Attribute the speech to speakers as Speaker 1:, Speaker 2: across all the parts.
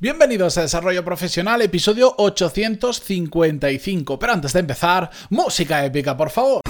Speaker 1: Bienvenidos a Desarrollo Profesional, episodio 855. Pero antes de empezar, música épica, por favor.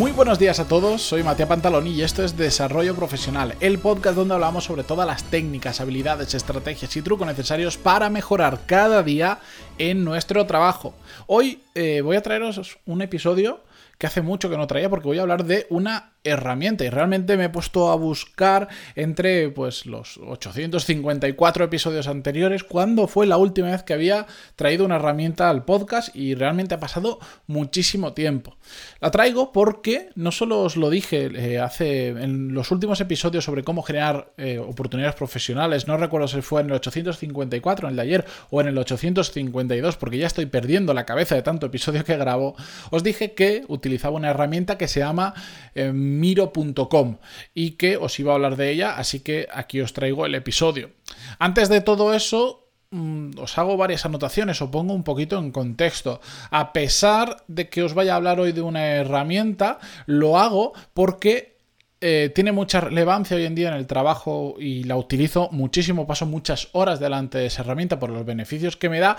Speaker 1: Muy buenos días a todos, soy Matías Pantaloni y esto es Desarrollo Profesional, el podcast donde hablamos sobre todas las técnicas, habilidades, estrategias y trucos necesarios para mejorar cada día en nuestro trabajo. Hoy eh, voy a traeros un episodio que hace mucho que no traía porque voy a hablar de una herramienta y realmente me he puesto a buscar entre pues los 854 episodios anteriores cuándo fue la última vez que había traído una herramienta al podcast y realmente ha pasado muchísimo tiempo. La traigo porque no solo os lo dije eh, hace en los últimos episodios sobre cómo generar eh, oportunidades profesionales, no recuerdo si fue en el 854 en el de ayer o en el 852 porque ya estoy perdiendo la cabeza de tanto episodio que grabo, os dije que utilizaba una herramienta que se llama eh, miro.com y que os iba a hablar de ella, así que aquí os traigo el episodio. Antes de todo eso, mm, os hago varias anotaciones o pongo un poquito en contexto. A pesar de que os vaya a hablar hoy de una herramienta, lo hago porque eh, tiene mucha relevancia hoy en día en el trabajo y la utilizo muchísimo, paso muchas horas delante de esa herramienta por los beneficios que me da,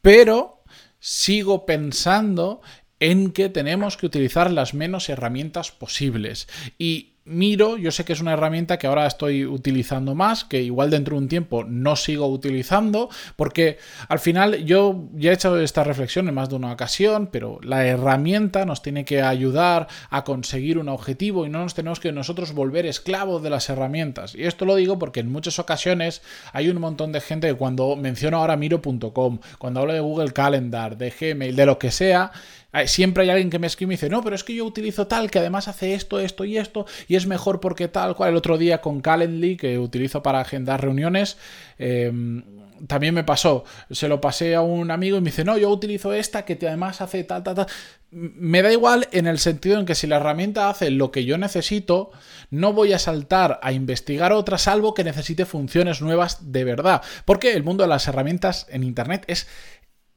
Speaker 1: pero sigo pensando en que tenemos que utilizar las menos herramientas posibles. Y Miro, yo sé que es una herramienta que ahora estoy utilizando más, que igual dentro de un tiempo no sigo utilizando, porque al final yo ya he hecho esta reflexión en más de una ocasión, pero la herramienta nos tiene que ayudar a conseguir un objetivo y no nos tenemos que nosotros volver esclavos de las herramientas. Y esto lo digo porque en muchas ocasiones hay un montón de gente que cuando menciono ahora miro.com, cuando hablo de Google Calendar, de Gmail, de lo que sea, Siempre hay alguien que me escribe y dice, no, pero es que yo utilizo tal, que además hace esto, esto y esto, es mejor porque tal cual. El otro día con Calendly, que utilizo para agendar reuniones, em, también me pasó. Se lo pasé a un amigo y me dice, no, yo utilizo esta que además hace tal, tal, tal. Me da igual en el sentido en que si la herramienta hace lo que yo necesito, no voy a saltar a investigar otra salvo que necesite funciones nuevas de verdad. Porque el mundo de las herramientas en Internet es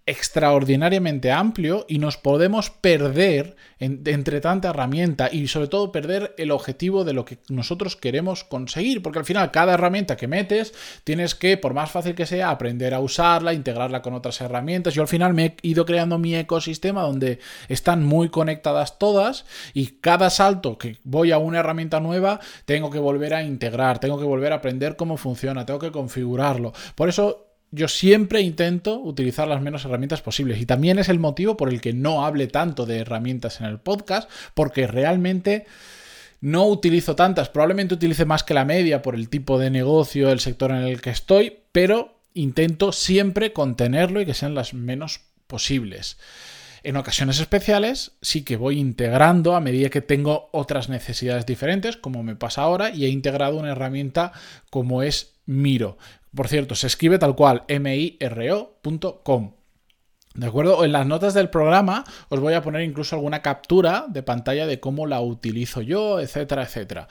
Speaker 1: extraordinariamente amplio y nos podemos perder entre tanta herramienta y sobre todo perder el objetivo de lo que nosotros queremos conseguir porque al final cada herramienta que metes tienes que por más fácil que sea aprender a usarla integrarla con otras herramientas. Yo al final me he ido creando mi ecosistema donde están muy conectadas todas y cada salto que voy a una herramienta nueva tengo que volver a integrar tengo que volver a aprender cómo funciona tengo que configurarlo. Por eso yo siempre intento utilizar las menos herramientas posibles y también es el motivo por el que no hable tanto de herramientas en el podcast, porque realmente no utilizo tantas, probablemente utilice más que la media por el tipo de negocio, el sector en el que estoy, pero intento siempre contenerlo y que sean las menos posibles. En ocasiones especiales sí que voy integrando a medida que tengo otras necesidades diferentes, como me pasa ahora, y he integrado una herramienta como es Miro. Por cierto, se escribe tal cual, miro.com. ¿De acuerdo? En las notas del programa os voy a poner incluso alguna captura de pantalla de cómo la utilizo yo, etcétera, etcétera.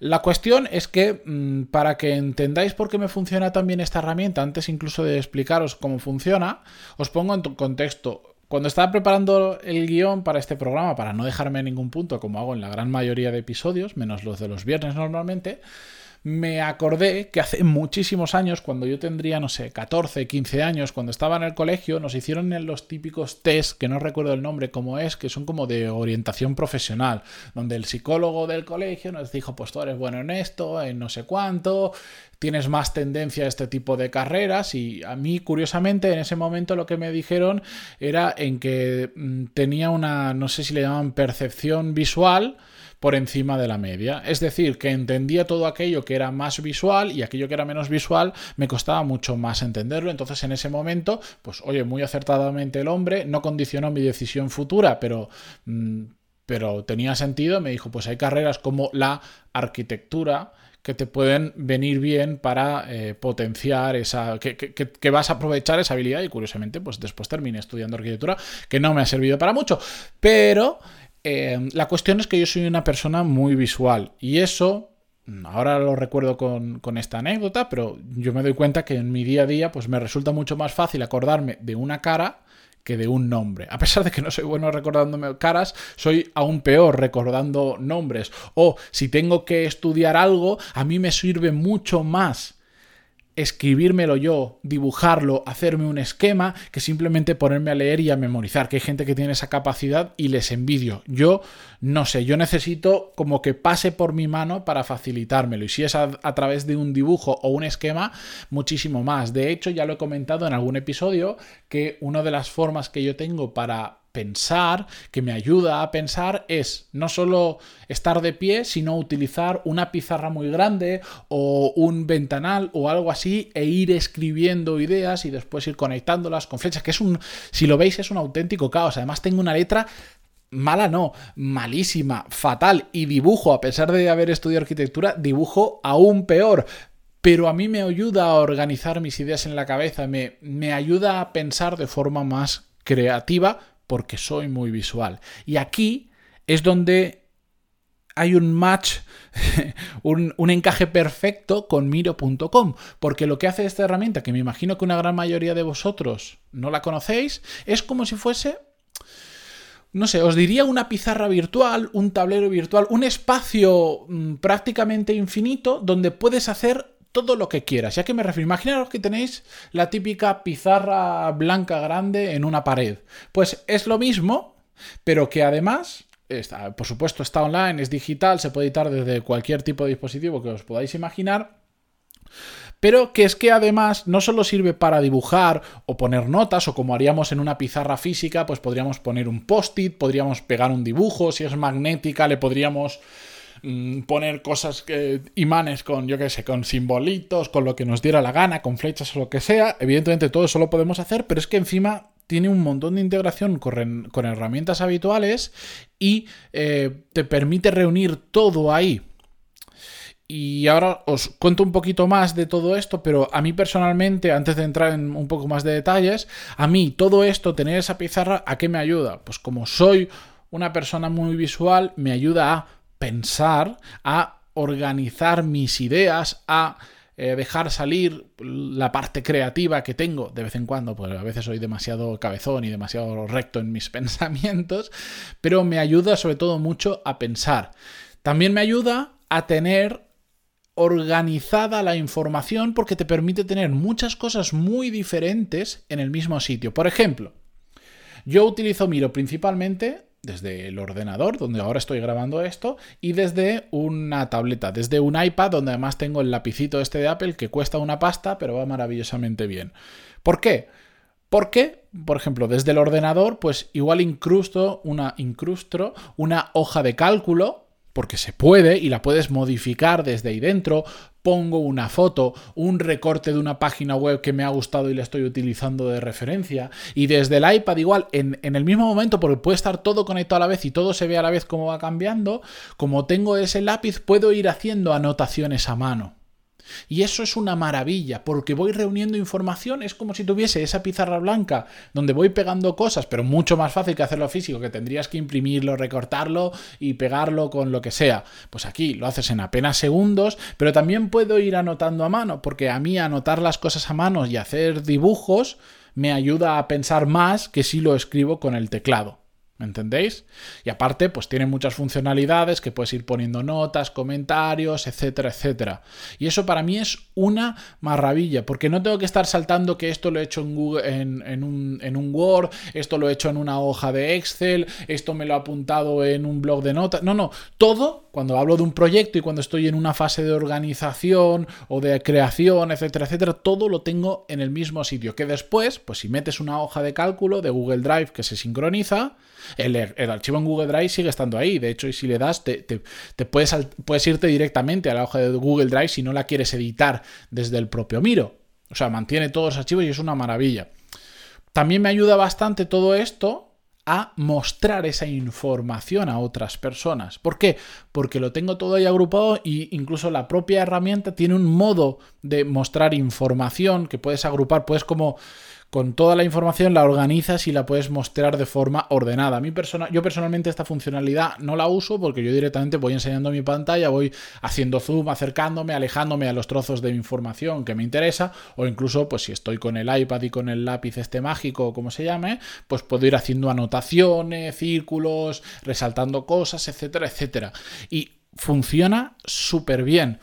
Speaker 1: La cuestión es que mm, para que entendáis por qué me funciona también esta herramienta, antes incluso de explicaros cómo funciona, os pongo en contexto. Cuando estaba preparando el guion para este programa, para no dejarme en ningún punto, como hago en la gran mayoría de episodios, menos los de los viernes normalmente, me acordé que hace muchísimos años, cuando yo tendría, no sé, 14, 15 años, cuando estaba en el colegio, nos hicieron los típicos test, que no recuerdo el nombre cómo es, que son como de orientación profesional, donde el psicólogo del colegio nos dijo, pues tú eres bueno en esto, en no sé cuánto, tienes más tendencia a este tipo de carreras y a mí curiosamente en ese momento lo que me dijeron era en que mm, tenía una, no sé si le llaman percepción visual, por encima de la media. Es decir, que entendía todo aquello que era más visual y aquello que era menos visual me costaba mucho más entenderlo. Entonces en ese momento, pues oye, muy acertadamente el hombre no condicionó mi decisión futura, pero... Mm, pero tenía sentido, me dijo, pues hay carreras como la arquitectura, que te pueden venir bien para eh, potenciar esa. Que, que, vas a aprovechar esa habilidad. Y curiosamente, pues después terminé estudiando arquitectura, que no me ha servido para mucho. Pero eh, la cuestión es que yo soy una persona muy visual y eso, ahora lo recuerdo con, con, esta anécdota, pero yo me doy cuenta que en mi día a día pues me resulta mucho más fácil acordarme de una cara que de un nombre. A pesar de que no soy bueno recordándome caras, soy aún peor recordando nombres. O si tengo que estudiar algo, a mí me sirve mucho más escribírmelo yo, dibujarlo, hacerme un esquema, que simplemente ponerme a leer y a memorizar, que hay gente que tiene esa capacidad y les envidio. Yo no sé, yo necesito como que pase por mi mano para facilitármelo. Y si es a, través de un dibujo o un esquema, muchísimo más. De hecho, ya lo he comentado en algún episodio, que una de las formas que yo tengo para pensar, que me ayuda a pensar, es no solo estar de pie, sino utilizar una pizarra muy grande o un ventanal o algo así e ir escribiendo ideas y después ir conectándolas con flechas, que es un, si lo veis, es un auténtico caos. Además tengo una letra mala no, malísima, fatal y dibujo, a pesar de haber estudiado arquitectura, dibujo aún peor pero a mí me ayuda a organizar mis ideas en la cabeza, me, me, ayuda a pensar de forma más creativa porque soy muy visual. Y aquí es donde hay un match, un, encaje perfecto con miro.com, porque lo que hace esta herramienta, que me imagino que una gran mayoría de vosotros no la conocéis, es como si fuese no sé, os diría una pizarra virtual, un tablero virtual, un espacio mm, prácticamente infinito donde puedes hacer todo lo que quieras. Ya que me refiero, imaginaros que tenéis la típica pizarra blanca grande en una pared. Pues es lo mismo, pero que además, está, por supuesto está online, es digital, se puede editar desde cualquier tipo de dispositivo que os podáis imaginar. Pero que es que además no solo sirve para dibujar o poner notas, o como haríamos en una pizarra física, pues podríamos poner un post-it, podríamos pegar un dibujo, si es magnética le podríamos Mm, poner cosas, que, imanes con, yo qué sé, con simbolitos, con lo que nos diera la gana, con flechas o lo que sea. Evidentemente todo eso lo podemos hacer, pero es que encima tiene un montón de integración con, con herramientas habituales y eh, te permite reunir todo ahí. Y ahora os cuento un poquito más de todo esto, pero a mí personalmente, antes de entrar en un poco más de detalles, a mí todo esto, tener esa pizarra, ¿a qué me ayuda? Pues como soy una persona muy visual, me ayuda a pensar, a organizar mis ideas, a eh, dejar salir la parte creativa que tengo de vez en cuando, porque a veces soy demasiado cabezón y demasiado recto en mis pensamientos, pero me ayuda sobre todo mucho a pensar. También me ayuda a tener organizada la información porque te permite tener muchas cosas muy diferentes en el mismo sitio. Por ejemplo, yo utilizo Miro principalmente desde el ordenador, donde ahora estoy grabando esto, y desde una tableta, desde un iPad, donde además tengo el lapicito este de Apple que cuesta una pasta, pero va maravillosamente bien. ¿Por qué? Porque, por ejemplo, desde el ordenador, pues igual incrusto una, incrustro una hoja de cálculo porque se puede y la puedes modificar desde ahí dentro. Pongo una foto, un recorte de una página web que me ha gustado y la estoy utilizando de referencia. Y desde el iPad igual, en, en, el mismo momento, porque puede estar todo conectado a la vez y todo se ve a la vez cómo va cambiando, como tengo ese lápiz, puedo ir haciendo anotaciones a mano. Y eso es una maravilla, porque voy reuniendo información, es como si tuviese esa pizarra blanca donde voy pegando cosas, pero mucho más fácil que hacerlo físico, que tendrías que imprimirlo, recortarlo y pegarlo con lo que sea. Pues aquí lo haces en apenas segundos, pero también puedo ir anotando a mano, porque a mí anotar las cosas a mano y hacer dibujos me ayuda a pensar más que si lo escribo con el teclado. ¿Me entendéis? Y aparte, pues tiene muchas funcionalidades que puedes ir poniendo notas, comentarios, etcétera, etcétera. Y eso para mí es una maravilla, porque no tengo que estar saltando que esto lo he hecho en, Google, en, un, en un Word, esto lo he hecho en una hoja de Excel, esto me lo he apuntado en un blog de notas. No, no, todo, cuando hablo de un proyecto y cuando estoy en una fase de organización o de creación, etcétera, etcétera, todo lo tengo en el mismo sitio. Que después, pues si metes una hoja de cálculo de Google Drive que se sincroniza, el, archivo en Google Drive sigue estando ahí. De hecho, si le das, te, puedes, puedes irte directamente a la hoja de Google Drive si no la quieres editar desde el propio Miro. O sea, mantiene todos los archivos y es una maravilla. También me ayuda bastante todo esto a mostrar esa información a otras personas. ¿Por qué? Porque lo tengo todo ahí agrupado e incluso la propia herramienta tiene un modo de mostrar información que puedes agrupar, puedes como con toda la información la organizas y la puedes mostrar de forma ordenada. A mí persona, yo personalmente esta funcionalidad no la uso porque yo directamente voy enseñando mi pantalla, voy haciendo zoom, acercándome, alejándome a los trozos de información que me interesa o incluso pues si estoy con el iPad y con el lápiz este mágico o como se llame, pues puedo ir haciendo anotaciones, círculos, resaltando cosas, etcétera, etcétera. Y funciona súper bien.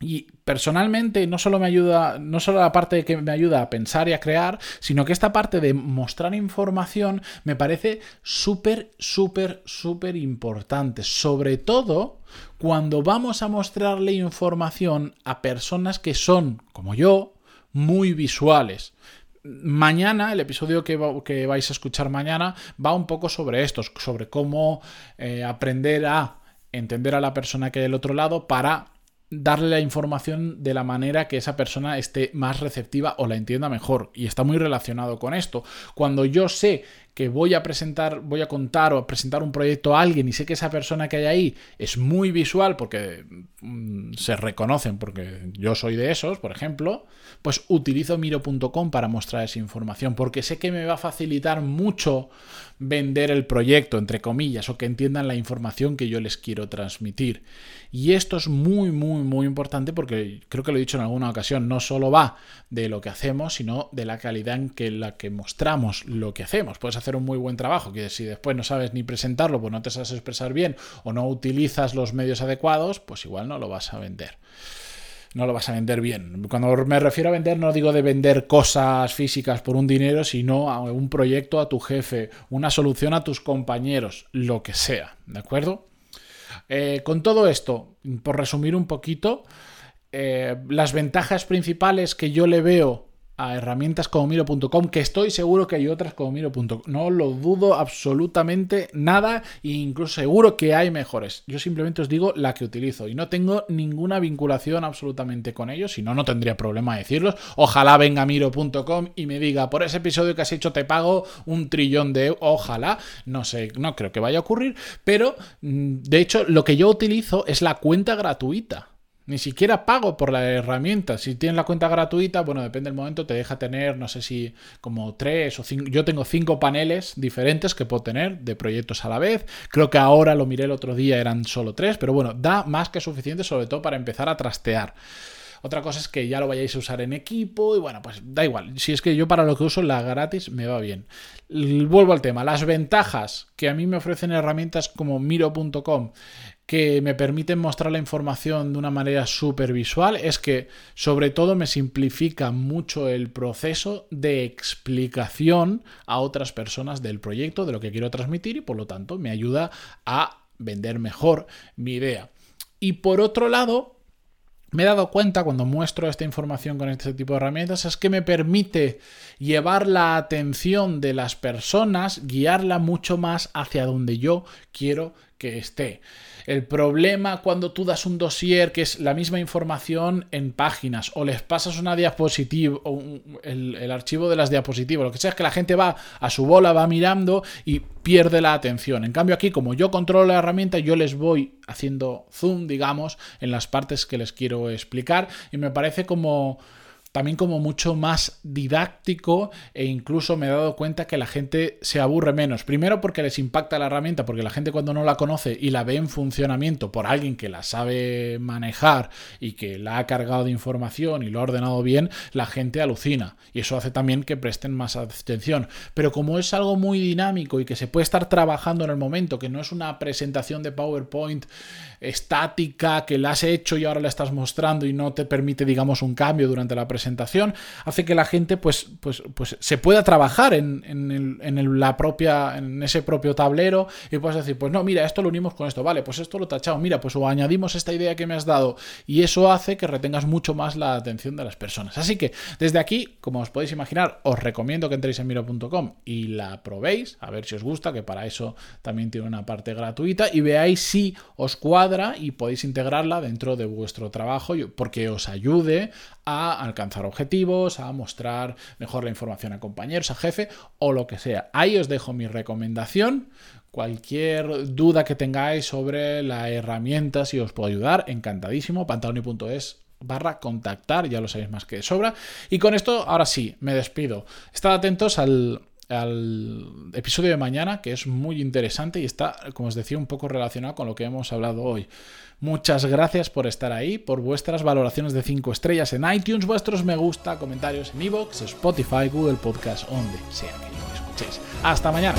Speaker 1: Y personalmente no solo me ayuda, no solo la parte que me ayuda a pensar y a crear, sino que esta parte de mostrar información me parece súper, súper, súper importante. Sobre todo cuando vamos a mostrarle información a personas que son, como yo, muy visuales. Mañana, el episodio que, que, vais a escuchar mañana, va un poco sobre esto, sobre cómo eh, aprender a entender a la persona que hay del otro lado para darle la información de la manera que esa persona esté más receptiva o la entienda mejor. Y está muy relacionado con esto. Cuando yo sé que voy a presentar, voy a contar o a presentar un proyecto a alguien y sé que esa persona que hay ahí es muy visual porque mm, se reconocen, porque yo soy de esos, por ejemplo, pues utilizo miro.com para mostrar esa información, porque sé que me va a facilitar mucho vender el proyecto, entre comillas, o que entiendan la información que yo les quiero transmitir. Y esto es muy, muy, muy importante porque creo que lo he dicho en alguna ocasión, no solo va de lo que hacemos, sino de la calidad en que la que mostramos lo que hacemos. Puedes hacer un muy buen trabajo, que si después no sabes ni presentarlo, pues no te sabes expresar bien o no utilizas los medios adecuados, pues igual no lo vas a vender no lo vas a vender bien. Cuando me refiero a vender, no digo de vender cosas físicas por un dinero, sino a un proyecto a tu jefe, una solución a tus compañeros, lo que sea, ¿de acuerdo? Eh, con todo esto, por resumir un poquito, eh, las ventajas principales que yo le veo a herramientas como miro.com, que estoy seguro que hay otras como miro.com. No lo dudo absolutamente nada e incluso seguro que hay mejores. Yo simplemente os digo la que utilizo y no tengo ninguna vinculación absolutamente con ellos, si no, no tendría problema decirlos. Ojalá venga miro.com y me diga, por ese episodio que has hecho te pago un trillón de euros. Ojalá, no sé, no creo que vaya a ocurrir, pero mm, de hecho lo que yo utilizo es la cuenta gratuita. Ni siquiera pago por la herramienta. Si tienes la cuenta gratuita, bueno, depende del momento, te deja tener, no sé si como tres o cinco. Yo tengo cinco paneles diferentes que puedo tener de proyectos a la vez. Creo que ahora lo miré el otro día, eran solo tres, pero bueno, da más que suficiente, sobre todo para empezar a trastear. Otra cosa es que ya lo vayáis a usar en equipo y bueno, pues da igual. Si es que yo para lo que uso la gratis me va bien. Vuelvo al tema. Las ventajas que a mí me ofrecen herramientas como miro.com que me permiten mostrar la información de una manera súper visual es que sobre todo me simplifica mucho el proceso de explicación a otras personas del proyecto, de lo que quiero transmitir y por lo tanto me ayuda a vender mejor mi idea. Y por otro lado, me he dado cuenta cuando muestro esta información con este tipo de herramientas es que me permite llevar la atención de las personas, guiarla mucho más hacia donde yo quiero que esté. El problema cuando tú das un dossier que es la misma información en páginas o les pasas una diapositiva o el, archivo de las diapositivas, lo que sea es que la gente va a su bola, va mirando y pierde la atención. En cambio aquí, como yo controlo la herramienta, yo les voy haciendo zoom, digamos, en las partes que les quiero explicar y me parece como también como mucho más didáctico e incluso me he dado cuenta que la gente se aburre menos. Primero porque les impacta la herramienta, porque la gente cuando no la conoce y la ve en funcionamiento por alguien que la sabe manejar y que la ha cargado de información y lo ha ordenado bien, la gente alucina. Y eso hace también que presten más atención. Pero como es algo muy dinámico y que se puede estar trabajando en el momento, que no es una presentación de PowerPoint estática que la has hecho y ahora la estás mostrando y no te permite, digamos, un cambio durante la presentación, hace que la gente pues, pues, pues se pueda trabajar en, en, la propia, en ese propio tablero y puedes decir, pues no, mira, esto lo unimos con esto, vale, pues esto lo tachado mira, pues o añadimos esta idea que me has dado y eso hace que retengas mucho más la atención de las personas. Así que desde aquí, como os podéis imaginar, os recomiendo que entréis en miro.com y la probéis, a ver si os gusta, que para eso también tiene una parte gratuita y veáis si os cuadra y podéis integrarla dentro de vuestro trabajo porque os ayude a objetivos, a mostrar mejor la información a compañeros, a jefe o lo que sea. Ahí os dejo mi recomendación. Cualquier duda que tengáis sobre la herramienta, si os puedo ayudar, encantadísimo. Pantaloni.es barra contactar, ya lo sabéis más que de sobra. Y con esto, ahora sí, me despido. Estad atentos al, al episodio de mañana, que es muy interesante y está, como os decía, un poco relacionado con lo que hemos hablado hoy. Muchas gracias por estar ahí, por vuestras valoraciones de 5 estrellas en iTunes, vuestros me gusta, comentarios en iVoox, Spotify, Google Podcast, donde sea que lo escuchéis. Hasta mañana.